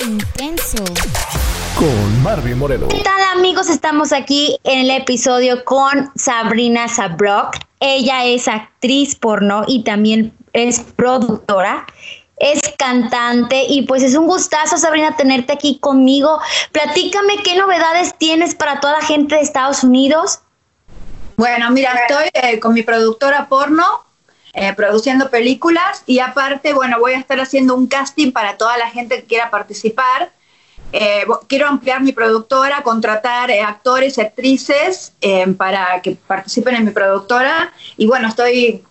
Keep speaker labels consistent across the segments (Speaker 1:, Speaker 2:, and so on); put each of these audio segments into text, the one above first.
Speaker 1: Intenso.
Speaker 2: Con Marvin Moreno.
Speaker 3: ¿Qué tal amigos? Estamos aquí en el episodio con Sabrina Sabrok. Ella es actriz porno y también es productora. Es cantante y pues es un gustazo, Sabrina, tenerte aquí conmigo. Platícame qué novedades tienes para toda la gente de Estados Unidos.
Speaker 4: Bueno, mira, estoy eh, con mi productora porno, eh, produciendo películas y aparte, bueno, voy a estar haciendo un casting para toda la gente que quiera participar. Eh, quiero ampliar mi productora, contratar actores y actrices para que participen en mi productora y bueno, estoy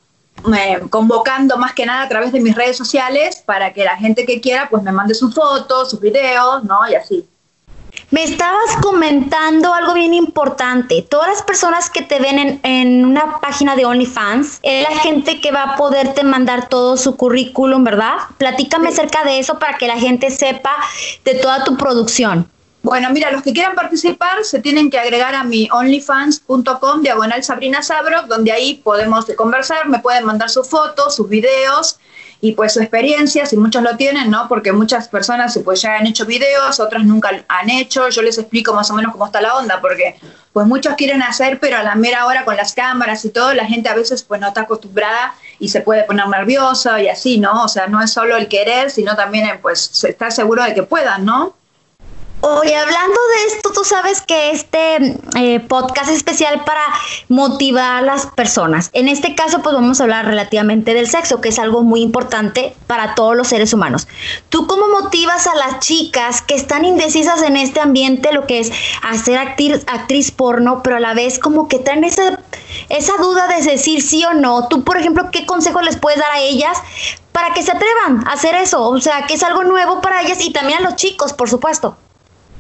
Speaker 4: convocando más que nada a través de mis redes sociales para que la gente que quiera pues me mande sus fotos, sus videos, ¿no? Y así.
Speaker 3: Me estabas comentando algo bien importante. Todas las personas que te ven en, una página de OnlyFans, es la gente que va a poderte mandar todo su currículum, ¿verdad? Platícame acerca de eso para que la gente sepa de toda tu producción.
Speaker 4: Bueno, mira, los que quieran participar se tienen que agregar a mi onlyfans.com diagonal Sabrina Sabro, donde ahí podemos conversar, me pueden mandar sus fotos, sus videos y pues su experiencia, si muchos lo tienen, ¿no? Porque muchas personas pues ya han hecho videos, otras nunca han hecho, yo les explico más o menos cómo está la onda, porque pues muchos quieren hacer, pero a la mera hora con las cámaras y todo, la gente a veces pues no está acostumbrada y se puede poner nerviosa y así, ¿no? O sea, no es solo el querer, sino también pues estar seguro de que puedan, ¿no?
Speaker 3: Oye, hablando de esto, tú sabes que este eh, podcast es especial para motivar a las personas. En este caso, pues vamos a hablar relativamente del sexo, que es algo muy importante para todos los seres humanos. ¿Tú cómo motivas a las chicas que están indecisas en este ambiente, lo que es hacer actriz, actriz porno, pero a la vez como que traen esa, esa duda de decir sí o no? Tú, por ejemplo, ¿qué consejo les puedes dar a ellas para que se atrevan a hacer eso? O sea, que es algo nuevo para ellas y también a los chicos, por supuesto.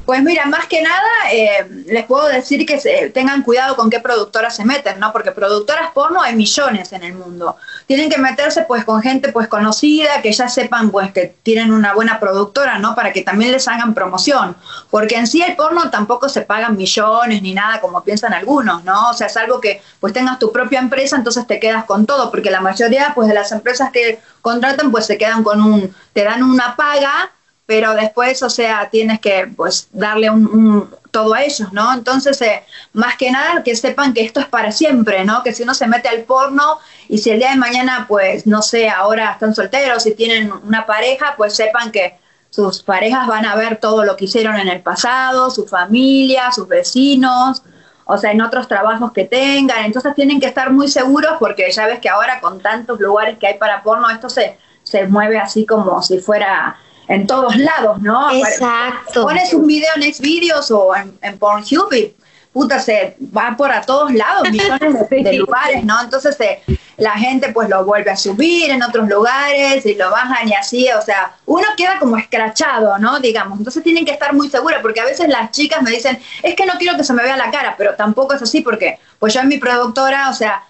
Speaker 4: Pues mira, más que nada eh, les puedo decir que se, tengan cuidado con qué productoras se meten, ¿no? Porque productoras porno hay millones en el mundo. Tienen que meterse pues con gente pues conocida, que ya sepan pues que tienen una buena productora, ¿no? Para que también les hagan promoción. Porque en sí el porno tampoco se pagan millones ni nada como piensan algunos, ¿no? O sea, es algo que pues tengas tu propia empresa, entonces te quedas con todo, porque la mayoría pues de las empresas que contratan pues se quedan con un, te dan una paga pero después, o sea, tienes que pues darle un, todo a ellos, ¿no? Entonces, eh, más que nada, que sepan que esto es para siempre, ¿no? Que si uno se mete al porno y si el día de mañana, pues, no sé, ahora están solteros y tienen una pareja, pues sepan que sus parejas van a ver todo lo que hicieron en el pasado, su familia, sus vecinos, o sea, en otros trabajos que tengan. Entonces tienen que estar muy seguros porque ya ves que ahora con tantos lugares que hay para porno, esto se, se mueve así como si fuera en todos lados, ¿no?
Speaker 3: Exacto.
Speaker 4: Pones un video en Xvideos o en, en Pornhub y puta, se va por a todos lados, millones de, lugares, ¿no? Entonces eh, la gente pues lo vuelve a subir en otros lugares y lo bajan y así, o sea, uno queda como escrachado, ¿no? Digamos, entonces tienen que estar muy seguros porque a veces las chicas me dicen, es que no quiero que se me vea la cara, pero tampoco es así porque pues yo en mi productora, o sea,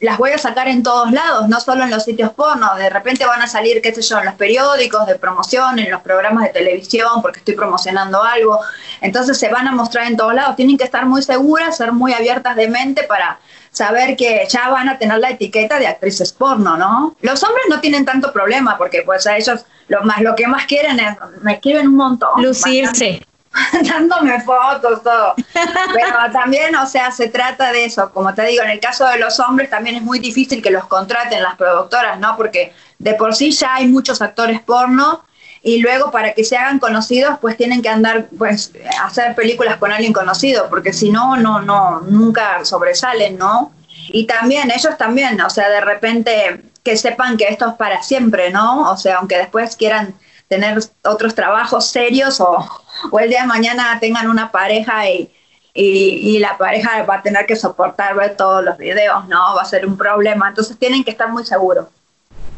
Speaker 4: las voy a sacar en todos lados, no solo en los sitios porno. De repente van a salir, qué sé yo, en los periódicos de promoción, en los programas de televisión, porque estoy promocionando algo. Entonces se van a mostrar en todos lados. Tienen que estar muy seguras, ser muy abiertas de mente para saber que ya van a tener la etiqueta de actrices porno, ¿no? Los hombres no tienen tanto problema porque pues a ellos lo más lo que más quieren es me escriben un montón.
Speaker 3: Lucirse.
Speaker 4: dándome fotos, todo. Pero también, o sea, se trata de eso. Como te digo, en el caso de los hombres también es muy difícil que los contraten las productoras, ¿no? Porque de por sí ya hay muchos actores porno y luego para que se hagan conocidos, pues tienen que andar, pues, hacer películas con alguien conocido, porque si no, no, no, nunca sobresalen, ¿no? Y también, ellos también, o sea, de repente que sepan que esto es para siempre, ¿no? O sea, aunque después quieran tener otros trabajos serios o, o el día de mañana tengan una pareja y, y, la pareja va a tener que soportar ver todos los videos, ¿no? Va a ser un problema. Entonces tienen que estar muy seguros.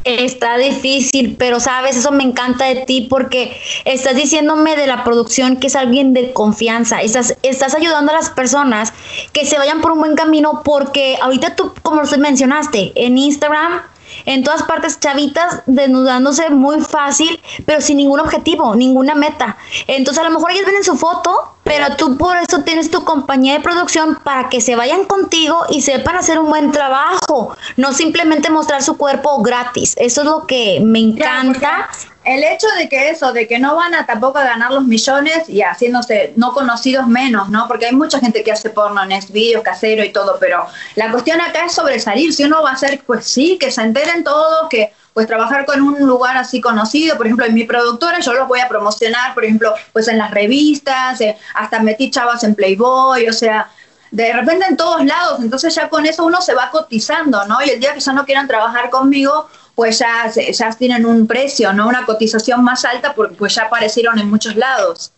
Speaker 3: Está difícil, pero sabes, eso me encanta de ti porque estás diciéndome de la producción que es alguien de confianza. Estás, estás ayudando a las personas que se vayan por un buen camino porque ahorita tú, como mencionaste, en Instagram en todas partes chavitas desnudándose muy fácil, pero sin ningún objetivo, ninguna meta. Entonces a lo mejor ellas ven en su foto, pero tú por eso tienes tu compañía de producción para que se vayan contigo y sepan hacer un buen trabajo, no simplemente mostrar su cuerpo gratis. Eso es lo que me encanta.
Speaker 4: El hecho de que eso, de que no van a tampoco a ganar los millones y haciéndose no conocidos menos, ¿no? Porque hay mucha gente que hace porno en vídeos casero y todo, pero la cuestión acá es sobresalir. Si uno va a hacer, pues sí, que se enteren todos, que pues trabajar con un lugar así conocido, por ejemplo, en mi productora yo los voy a promocionar, por ejemplo, pues en las revistas, eh, hasta metí chavas en Playboy, o sea, de repente en todos lados, entonces ya con eso uno se va cotizando, ¿no? Y el día que ya no quieran trabajar conmigo, pues ya, ya tienen un precio, ¿no? Una cotización más alta porque pues ya aparecieron en muchos lados.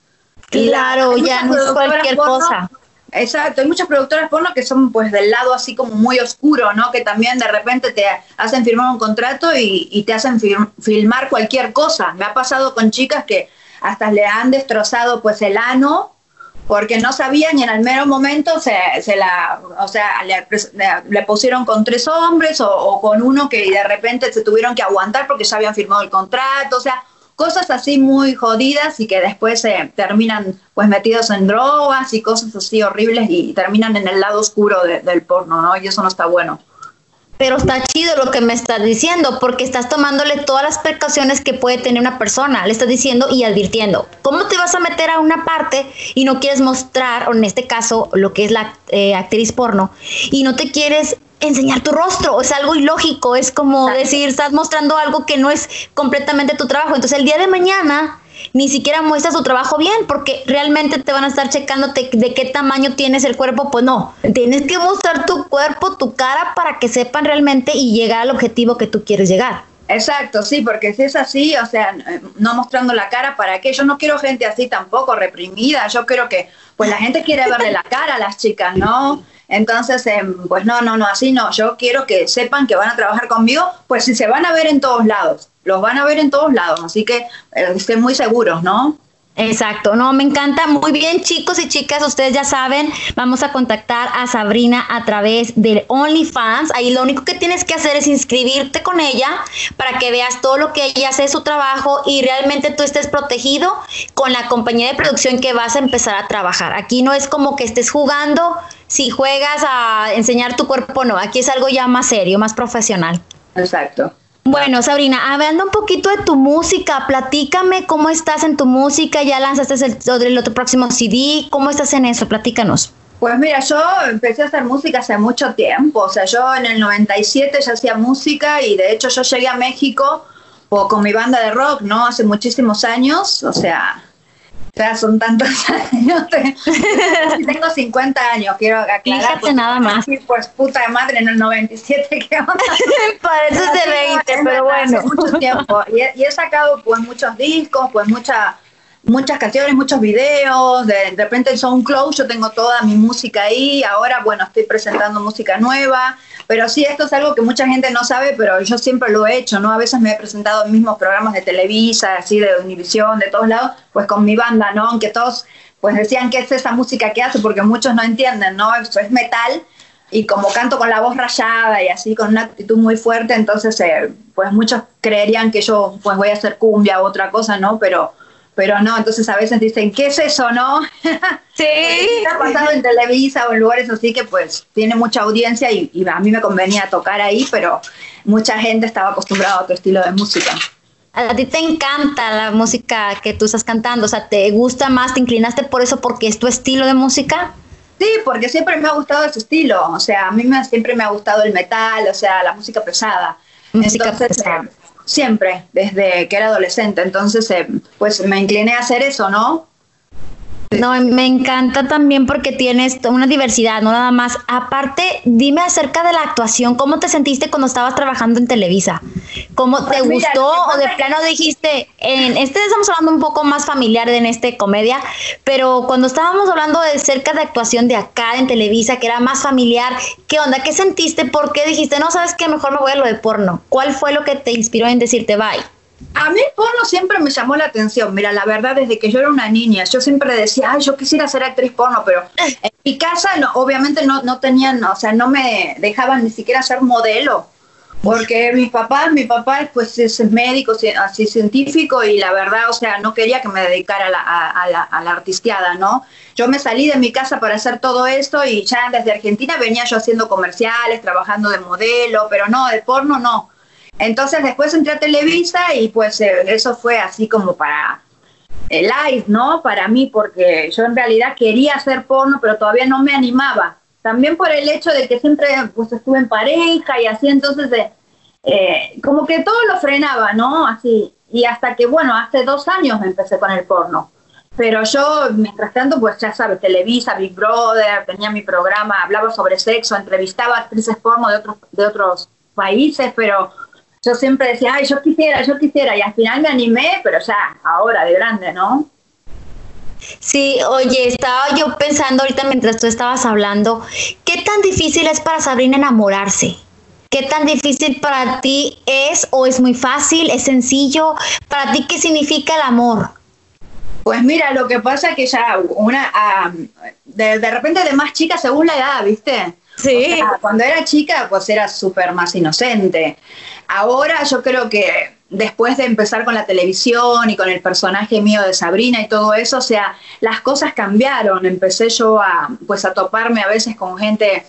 Speaker 3: Claro, ya no es cualquier cosa.
Speaker 4: Exacto, hay muchas productoras porno que son pues del lado así como muy oscuro, ¿no? Que también de repente te hacen firmar un contrato y, te hacen filmar cualquier cosa. Me ha pasado con chicas que hasta le han destrozado pues el ano porque no sabían y en el mero momento se, se la, o sea, le, pusieron con tres hombres o, con uno que de repente se tuvieron que aguantar porque ya habían firmado el contrato, o sea, cosas así muy jodidas y que después se terminan pues metidos en drogas y cosas así horribles y terminan en el lado oscuro del porno, ¿no? Y eso no está bueno.
Speaker 3: Pero está chido lo que me estás diciendo, porque estás tomándole todas las precauciones que puede tener una persona. Le estás diciendo y advirtiendo. ¿Cómo te vas a meter a una parte y no quieres mostrar, o en este caso, lo que es la eh, actriz porno, y no te quieres enseñar tu rostro, es algo ilógico, es como decir, estás mostrando algo que no es completamente tu trabajo. Entonces el día de mañana ni siquiera muestras tu trabajo bien porque realmente te van a estar checándote de qué tamaño tienes el cuerpo, pues no, tienes que mostrar tu cuerpo, tu cara para que sepan realmente y llegar al objetivo que tú quieres llegar.
Speaker 4: Exacto, sí, porque si es así, o sea, no mostrando la cara, ¿para qué? Yo no quiero gente así tampoco, reprimida, yo creo que, pues la gente quiere verle la cara a las chicas, ¿no? Entonces, em, pues no, no, no, así no. Yo quiero que sepan que van a trabajar conmigo, pues si se van a ver en todos lados, los van a ver en todos lados, así que eh, estén muy seguros, ¿no?
Speaker 3: Exacto, no, me encanta. Muy bien, chicos y chicas, ustedes ya saben, vamos a contactar a Sabrina a través del OnlyFans. Ahí lo único que tienes que hacer es inscribirte con ella para que veas todo lo que ella hace, su trabajo y realmente tú estés protegido con la compañía de producción que vas a empezar a trabajar. Aquí no es como que estés jugando, si juegas a enseñar tu cuerpo, no, aquí es algo ya más serio, más profesional.
Speaker 4: Exacto.
Speaker 3: Bueno, Sabrina, hablando un poquito de tu música, platícame cómo estás en tu música, ya lanzaste el, otro próximo CD, ¿cómo estás en eso? Platícanos.
Speaker 4: Pues mira, yo empecé a hacer música hace mucho tiempo, o sea, yo en el 97 ya hacía música y de hecho yo llegué a México con mi banda de rock, ¿no? Hace muchísimos años, o sea, sea, son tantos años. Tengo 50 años, quiero aclarar.
Speaker 3: Fíjate pues, nada más.
Speaker 4: Pues puta de madre en el 97, ¿qué onda?
Speaker 3: Pareces de 20, pero bueno.
Speaker 4: mucho tiempo. Y he, y he, sacado pues muchos discos, pues mucha, muchas canciones, muchos videos. De, de repente en SoundCloud yo tengo toda mi música ahí. Ahora, bueno, estoy presentando música nueva. Pero sí, esto es algo que mucha gente no sabe, pero yo siempre lo he hecho, ¿no? A veces me he presentado en mismos programas de Televisa, así de Univisión, de todos lados, pues con mi banda, ¿no? Aunque todos pues decían que es esa música que hace, porque muchos no entienden, ¿no? Eso es metal, y como canto con la voz rayada y así con una actitud muy fuerte, entonces eh, pues muchos creerían que yo pues voy a hacer cumbia u otra cosa, ¿no? Pero pero no, entonces a veces dicen, ¿qué es eso, no?
Speaker 3: Sí.
Speaker 4: ha pasado en Televisa o en lugares así que pues tiene mucha audiencia y, a mí me convenía tocar ahí, pero mucha gente estaba acostumbrada a otro estilo de música.
Speaker 3: A ti te encanta la música que tú estás cantando, o sea, ¿te gusta más, te inclinaste por eso porque es tu estilo de música?
Speaker 4: Sí, porque siempre me ha gustado ese estilo, o sea, a mí me, siempre me ha gustado el metal, o sea, la música pesada. Música pesada. Siempre, desde que era adolescente. Entonces, eh, pues me incliné a hacer eso, ¿no?
Speaker 3: No, me encanta también porque tienes una diversidad, no nada más. Aparte, dime acerca de la actuación, ¿cómo te sentiste cuando estabas trabajando en Televisa? ¿Cómo te pues gustó o de plano dijiste, en este estamos hablando un poco más familiar en este comedia, pero cuando estábamos hablando de cerca de actuación de acá en Televisa, que era más familiar, ¿qué onda? ¿Qué sentiste? ¿Por qué dijiste, no sabes qué, mejor me voy a lo de porno? ¿Cuál fue lo que te inspiró en decirte bye?
Speaker 4: A mí el porno siempre me llamó la atención. Mira, la verdad, desde que yo era una niña, yo siempre decía, ay, yo quisiera ser actriz porno, pero en mi casa no, obviamente no, no tenían, o sea, no me dejaban ni siquiera ser modelo. Porque mi papá, mi papá pues es médico, así científico y la verdad, o sea, no quería que me dedicara a la, a, la, a la artisteada, ¿no? Yo me salí de mi casa para hacer todo esto y ya desde Argentina venía yo haciendo comerciales, trabajando de modelo, pero no, de porno no. Entonces después entré a Televisa y pues eh, eso fue así como para el live, ¿no? Para mí, porque yo en realidad quería hacer porno, pero todavía no me animaba. También por el hecho de que siempre pues estuve en pareja y así, entonces eh, como que todo lo frenaba, ¿no? Así. Y hasta que, bueno, hace dos años empecé con el porno. Pero yo, mientras tanto, pues ya sabes, Televisa, Big Brother, tenía mi programa, hablaba sobre sexo, entrevistaba actrices porno de otros, de otros países, pero yo siempre decía, ay, yo quisiera, yo quisiera, y al final me animé, pero ya, ahora, de grande, ¿no?
Speaker 3: Sí, oye, estaba yo pensando ahorita mientras tú estabas hablando, ¿qué tan difícil es para Sabrina enamorarse? ¿Qué tan difícil para ti es o es muy fácil, es sencillo? ¿Para ti qué significa el amor?
Speaker 4: Pues mira, lo que pasa es que ya una, de, de repente de más chica según la edad, ¿viste?
Speaker 3: Sí.
Speaker 4: cuando era chica, pues era súper más inocente. Ahora yo creo que después de empezar con la televisión y con el personaje mío de Sabrina y todo eso, o sea, las cosas cambiaron. Empecé yo a, pues, a toparme a veces con gente,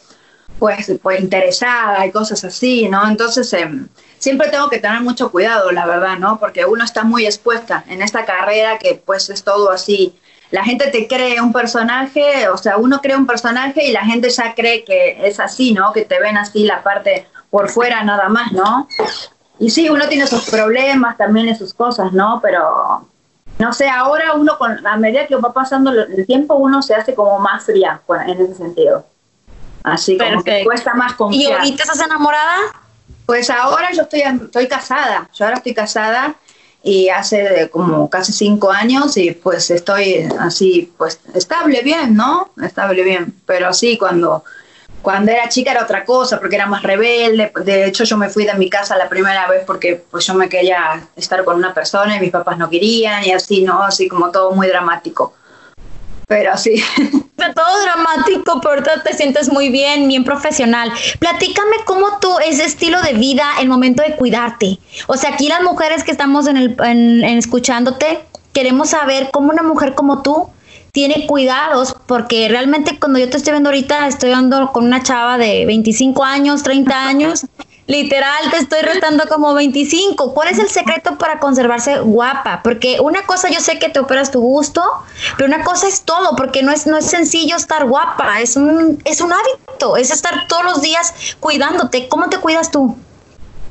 Speaker 4: pues, pues interesada y cosas así, ¿no? Entonces, em, siempre tengo que tener mucho cuidado, la verdad, ¿no? Porque uno está muy expuesta en esta carrera que, pues, es todo así la gente te cree un personaje, o sea, uno cree un personaje y la gente ya cree que es así, ¿no? Que te ven así la parte por fuera nada más, ¿no? Y sí, uno tiene sus problemas también y sus cosas, ¿no? Pero no sé, ahora uno, con, a medida que va pasando el tiempo, uno se hace como más fría en ese sentido. Así como que cuesta más confiar.
Speaker 3: ¿Y ahorita estás enamorada?
Speaker 4: Pues ahora yo estoy, estoy casada, yo ahora estoy casada y hace como casi cinco años y pues estoy así, pues estable bien, ¿no? Estable bien, pero sí, cuando, cuando era chica era otra cosa, porque era más rebelde, de hecho yo me fui de mi casa la primera vez porque pues yo me quería estar con una persona y mis papás no querían y así, ¿no? Así como todo muy dramático pero sí.
Speaker 3: Todo dramático, pero te sientes muy bien, bien profesional. Platícame cómo tú, ese estilo de vida, el momento de cuidarte. O sea, aquí las mujeres que estamos en, el, en, escuchándote, queremos saber cómo una mujer como tú tiene cuidados, porque realmente cuando yo te estoy viendo ahorita, estoy andando con una chava de 25 años, 30 años, Literal, te estoy restando como 25. ¿Cuál es el secreto para conservarse guapa? Porque una cosa yo sé que te operas tu gusto, pero una cosa es todo, porque no es, no es sencillo estar guapa, es un, es un hábito, es estar todos los días cuidándote. ¿Cómo te cuidas tú?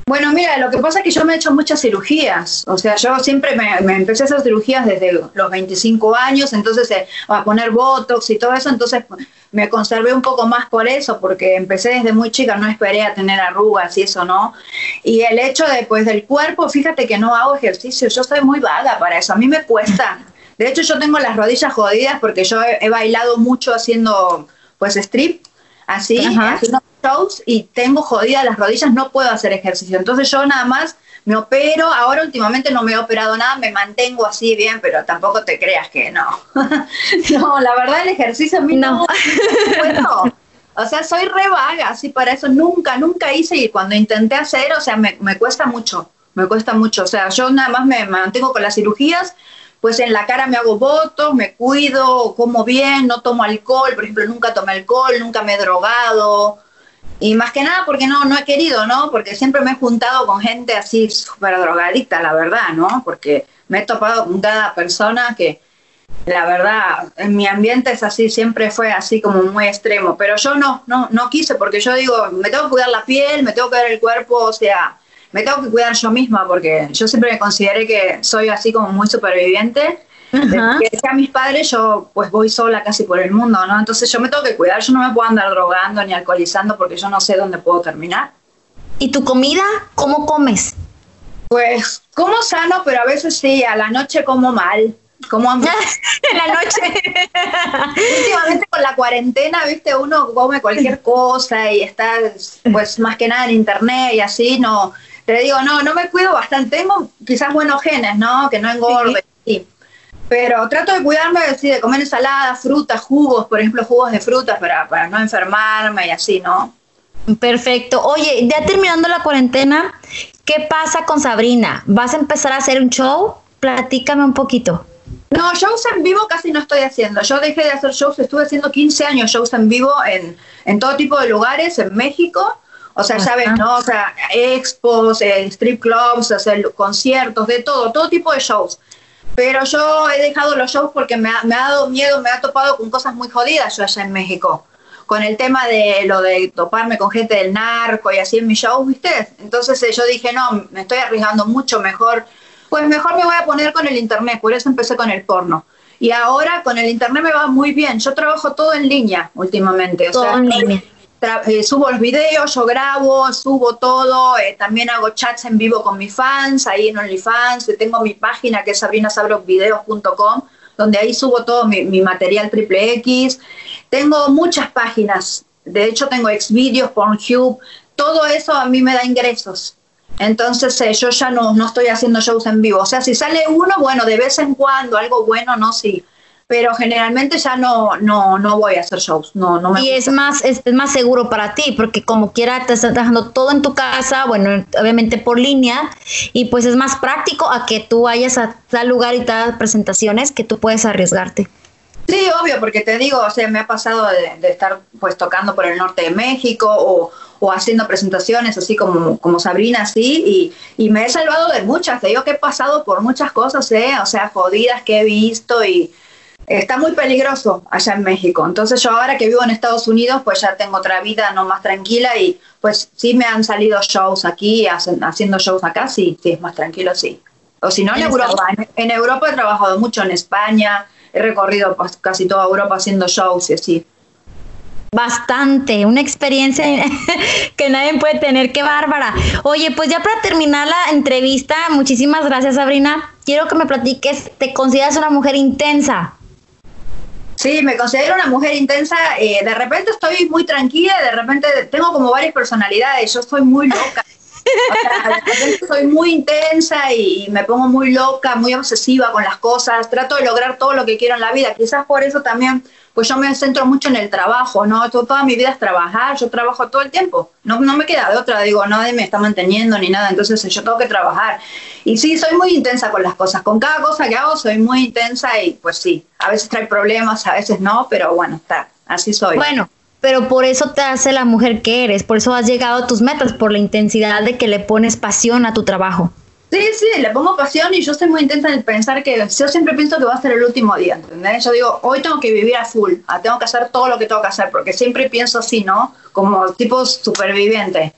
Speaker 4: Bueno, mira, lo que pasa es que yo me he hecho muchas cirugías. O sea, yo siempre me, empecé a hacer cirugías desde los 25 años, entonces eh, a poner botox y todo eso, entonces me conservé un poco más por eso, porque empecé desde muy chica, no esperé a tener arrugas y eso, ¿no? Y el hecho de, pues, del cuerpo, fíjate que no hago ejercicio, yo soy muy vaga para eso, a mí me cuesta. De hecho, yo tengo las rodillas jodidas porque yo he, bailado mucho haciendo, pues, strip, así, haciendo shows y tengo jodidas las rodillas, no puedo hacer ejercicio. Entonces yo nada más me opero, ahora últimamente no me he operado nada, me mantengo así bien, pero tampoco te creas que no. no, la verdad el ejercicio a mí no. no o sea, soy re vaga, así para eso nunca, nunca hice y cuando intenté hacer, o sea, me, me cuesta mucho, me cuesta mucho. O sea, yo nada más me mantengo con las cirugías, pues en la cara me hago votos, me cuido, como bien, no tomo alcohol, por ejemplo, nunca tomé alcohol, nunca me he drogado, y más que nada porque no, no he querido, ¿no? Porque siempre me he juntado con gente así súper drogadicta, la verdad, ¿no? Porque me he topado con cada persona que, la verdad, en mi ambiente es así, siempre fue así como muy extremo. Pero yo no, no, no quise, porque yo digo, me tengo que cuidar la piel, me tengo que cuidar el cuerpo, o sea, me tengo que cuidar yo misma, porque yo siempre me consideré que soy así como muy superviviente que sea mis padres, yo pues voy sola casi por el mundo, ¿no? Entonces yo me tengo que cuidar, yo no me puedo andar drogando ni alcoholizando porque yo no sé dónde puedo terminar.
Speaker 3: ¿Y tu comida? ¿Cómo comes?
Speaker 4: Pues como sano, pero a veces sí, a la noche como mal. Como
Speaker 3: en la noche.
Speaker 4: Últimamente con la cuarentena, viste, uno come cualquier cosa y está pues más que nada en internet y así, no, te digo, no, no me cuido bastante, tengo quizás buenos genes, ¿no? Que no engorde. Sí. Pero trato de cuidarme de comer ensaladas, frutas, jugos, por ejemplo, jugos de frutas para, para no enfermarme y así, ¿no?
Speaker 3: Perfecto. Oye, ya terminando la cuarentena, ¿qué pasa con Sabrina? ¿Vas a empezar a hacer un show? Platícame un poquito.
Speaker 4: No, shows en vivo casi no estoy haciendo. Yo dejé de hacer shows, estuve haciendo 15 años shows en vivo en, en todo tipo de lugares, en México. O sea, ya ves, ¿no? O sea, expos, eh, strip clubs, hacer conciertos, de todo, todo tipo de shows. Pero yo he dejado los shows porque me ha, me ha dado miedo, me ha topado con cosas muy jodidas yo allá en México. Con el tema de lo de toparme con gente del narco y así en mis shows, ¿viste? Entonces eh, yo dije, no, me estoy arriesgando mucho, mejor, pues mejor me voy a poner con el internet, por eso empecé con el porno. Y ahora con el internet me va muy bien. Yo trabajo todo en línea últimamente. O
Speaker 3: todo
Speaker 4: sea,
Speaker 3: en línea.
Speaker 4: Eh, subo los videos, yo grabo, subo todo, eh, también hago chats en vivo con mis fans, ahí en OnlyFans, tengo mi página que es sabrinasabrovideos.com, donde ahí subo todo mi, material triple X. Tengo muchas páginas, de hecho tengo Xvideos, Pornhub, todo eso a mí me da ingresos. Entonces eh, yo ya no, no estoy haciendo shows en vivo. O sea, si sale uno, bueno, de vez en cuando, algo bueno, no, sí pero generalmente ya no, no, no voy a hacer shows. No, no me
Speaker 3: y
Speaker 4: gusta.
Speaker 3: es más, es, es, más seguro para ti, porque como quiera te estás trabajando todo en tu casa, bueno, obviamente por línea, y pues es más práctico a que tú vayas a tal lugar y tal presentaciones que tú puedes arriesgarte.
Speaker 4: Sí, obvio, porque te digo, o sea, me ha pasado de, de estar pues tocando por el norte de México o, o haciendo presentaciones así como, como Sabrina, así, y, y, me he salvado de muchas, te digo que he pasado por muchas cosas, ¿eh? o sea, jodidas que he visto y, está muy peligroso allá en México. Entonces yo ahora que vivo en Estados Unidos, pues ya tengo otra vida no más tranquila y pues sí me han salido shows aquí, haciendo shows acá, sí, sí, es más tranquilo, sí. O si no, en Europa. En, en, Europa he trabajado mucho, en España, he recorrido pues, casi toda Europa haciendo shows y así.
Speaker 3: Bastante, una experiencia que nadie puede tener, qué bárbara. Oye, pues ya para terminar la entrevista, muchísimas gracias Sabrina. Quiero que me platiques, ¿te consideras una mujer intensa?
Speaker 4: Sí, me considero una mujer intensa. Eh, de repente estoy muy tranquila, de repente tengo como varias personalidades. Yo soy muy loca. O sea, soy muy intensa y, me pongo muy loca, muy obsesiva con las cosas. Trato de lograr todo lo que quiero en la vida. Quizás por eso también, pues yo me centro mucho en el trabajo, ¿no? Toda mi vida es trabajar. Yo trabajo todo el tiempo. No, no me queda de otra. Digo, nadie me está manteniendo ni nada. Entonces yo tengo que trabajar. Y sí, soy muy intensa con las cosas. Con cada cosa que hago soy muy intensa y pues sí, a veces trae problemas, a veces no, pero bueno, está, así soy.
Speaker 3: Bueno, pero por eso te hace la mujer que eres, por eso has llegado a tus metas, por la intensidad de que le pones pasión a tu trabajo.
Speaker 4: Sí, sí, le pongo pasión y yo soy muy intensa en pensar que yo siempre pienso que va a ser el último día, ¿entendés? Yo digo, hoy tengo que vivir a full, tengo que hacer todo lo que tengo que hacer, porque siempre pienso así, ¿no? Como tipo superviviente.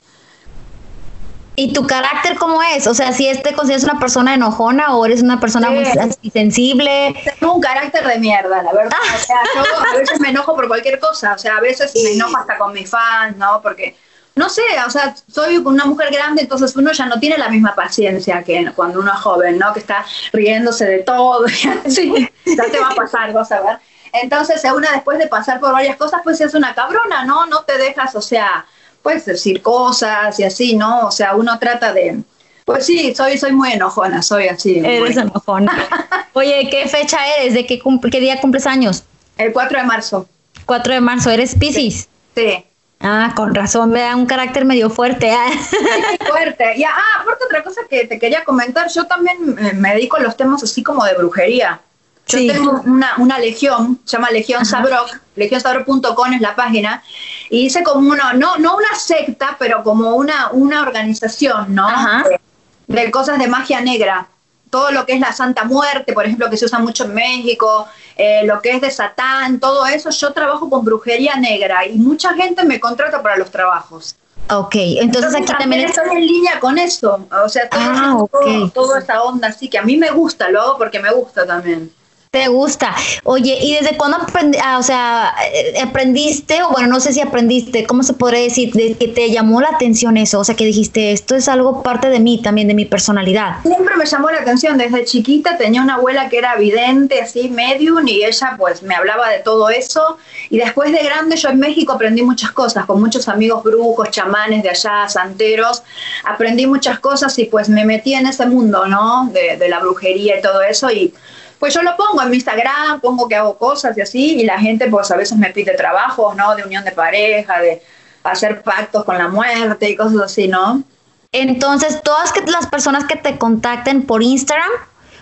Speaker 3: ¿Y tu carácter cómo es? O sea, si este consideras una persona enojona o eres una persona muy sensible.
Speaker 4: Tengo un carácter de mierda, la verdad. O sea, yo a veces me enojo por cualquier cosa. O sea, a veces me enojo hasta con mis fans, ¿no? Porque, no sé, o sea, soy una mujer grande, entonces uno ya no tiene la misma paciencia que cuando uno es joven, ¿no? Que está riéndose de todo. sí, ya te va a pasar, vas a ver. Entonces, una después de pasar por varias cosas, pues es una cabrona, ¿no? No te dejas, o sea puedes decir cosas y así, ¿no? O sea, uno trata de... Pues sí, soy, soy muy enojona, soy así.
Speaker 3: Eres muy... enojona. Oye, ¿qué fecha eres? ¿De qué, qué día cumples años?
Speaker 4: El 4 de marzo.
Speaker 3: 4 de marzo, ¿eres Pisces?
Speaker 4: Sí. sí.
Speaker 3: Ah, con razón, me da un carácter medio fuerte. ¿eh?
Speaker 4: Fuerte. Y, ah, aparte otra cosa que te quería comentar, yo también me dedico a los temas así como de brujería. Yo sí. tengo una, una legión, se llama Legión Sabrok, legionsabroc.com es la página, y hice como una, no, no una secta, pero como una, una organización, ¿no? De, de, cosas de magia negra. Todo lo que es la Santa Muerte, por ejemplo, que se usa mucho en México, eh, lo que es de Satán, todo eso, yo trabajo con brujería negra y mucha gente me contrata para los trabajos.
Speaker 3: Ok, entonces, entonces aquí también,
Speaker 4: estoy en línea con eso, o sea, todo,
Speaker 3: ah, okay.
Speaker 4: todo, toda esa onda así que a mí me gusta, lo hago porque me gusta también.
Speaker 3: Te gusta. Oye, ¿y desde cuándo aprendi ah, o sea, aprendiste, o bueno, no sé si aprendiste, ¿cómo se podría decir? De que te llamó la atención eso, o sea, que dijiste, esto es algo parte de mí, también de mi personalidad.
Speaker 4: Siempre me llamó la atención, desde chiquita tenía una abuela que era vidente, así, medium, y ella pues me hablaba de todo eso, y después de grande yo en México aprendí muchas cosas, con muchos amigos brujos, chamanes de allá, santeros, aprendí muchas cosas y pues me metí en ese mundo, ¿no? De la brujería y todo eso, y pues yo lo pongo en mi Instagram, pongo que hago cosas y así, y la gente pues a veces me pide trabajos, ¿no? De unión de pareja, de hacer pactos con la muerte y cosas así, ¿no?
Speaker 3: Entonces, todas que, las personas que te contacten por Instagram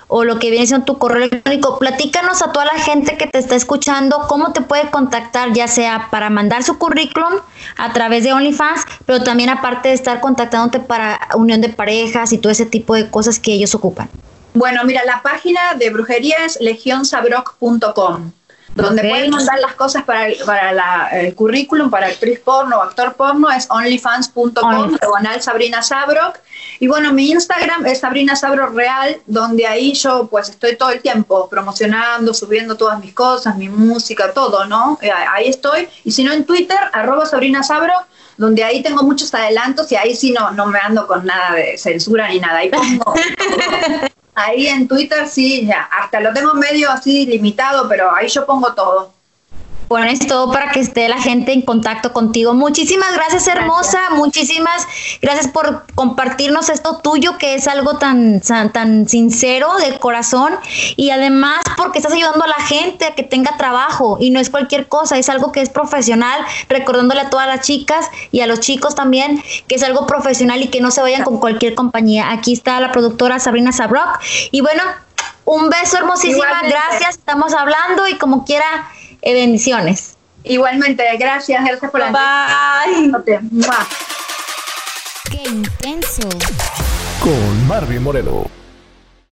Speaker 3: o lo que viene siendo tu correo electrónico. Platícanos a toda la gente que te está escuchando cómo te puede contactar, ya sea para mandar su currículum a través de OnlyFans, pero también aparte de estar contactándote para unión de parejas y todo ese tipo de cosas que ellos ocupan.
Speaker 4: Bueno, mira, la página de brujería es legionsabrock.com donde pueden mandar las cosas para el, para el currículum, para actriz porno o actor porno, es onlyfans.com, diagonal Sabrina Sabrock. Y bueno, mi Instagram es Sabrina Sabrock Real, donde ahí yo pues estoy todo el tiempo promocionando, subiendo todas mis cosas, mi música, todo, ¿no? Eh, ahí estoy. Y si no en Twitter, arroba Sabrina Sabrock, donde ahí tengo muchos adelantos y ahí sí no, no me ando con nada de censura ni nada. Ahí pongo Ahí en Twitter sí, ya, hasta lo tengo medio así limitado, pero ahí yo pongo todo
Speaker 3: pones todo para que esté la gente en contacto contigo. Muchísimas gracias, hermosa. Muchísimas gracias por compartirnos esto tuyo, que es algo tan, tan, sincero de corazón. Y además porque estás ayudando a la gente a que tenga trabajo. Y no es cualquier cosa, es algo que es profesional. Recordándole a todas las chicas y a los chicos también que es algo profesional y que no se vayan con cualquier compañía. Aquí está la productora Sabrina Sabrock. Y bueno, un beso hermosísimas. Gracias. Estamos hablando y como quiera eh, bendiciones.
Speaker 4: Igualmente, gracias, gracias por la Bye.
Speaker 2: Qué intenso. Con Marvin Moreno.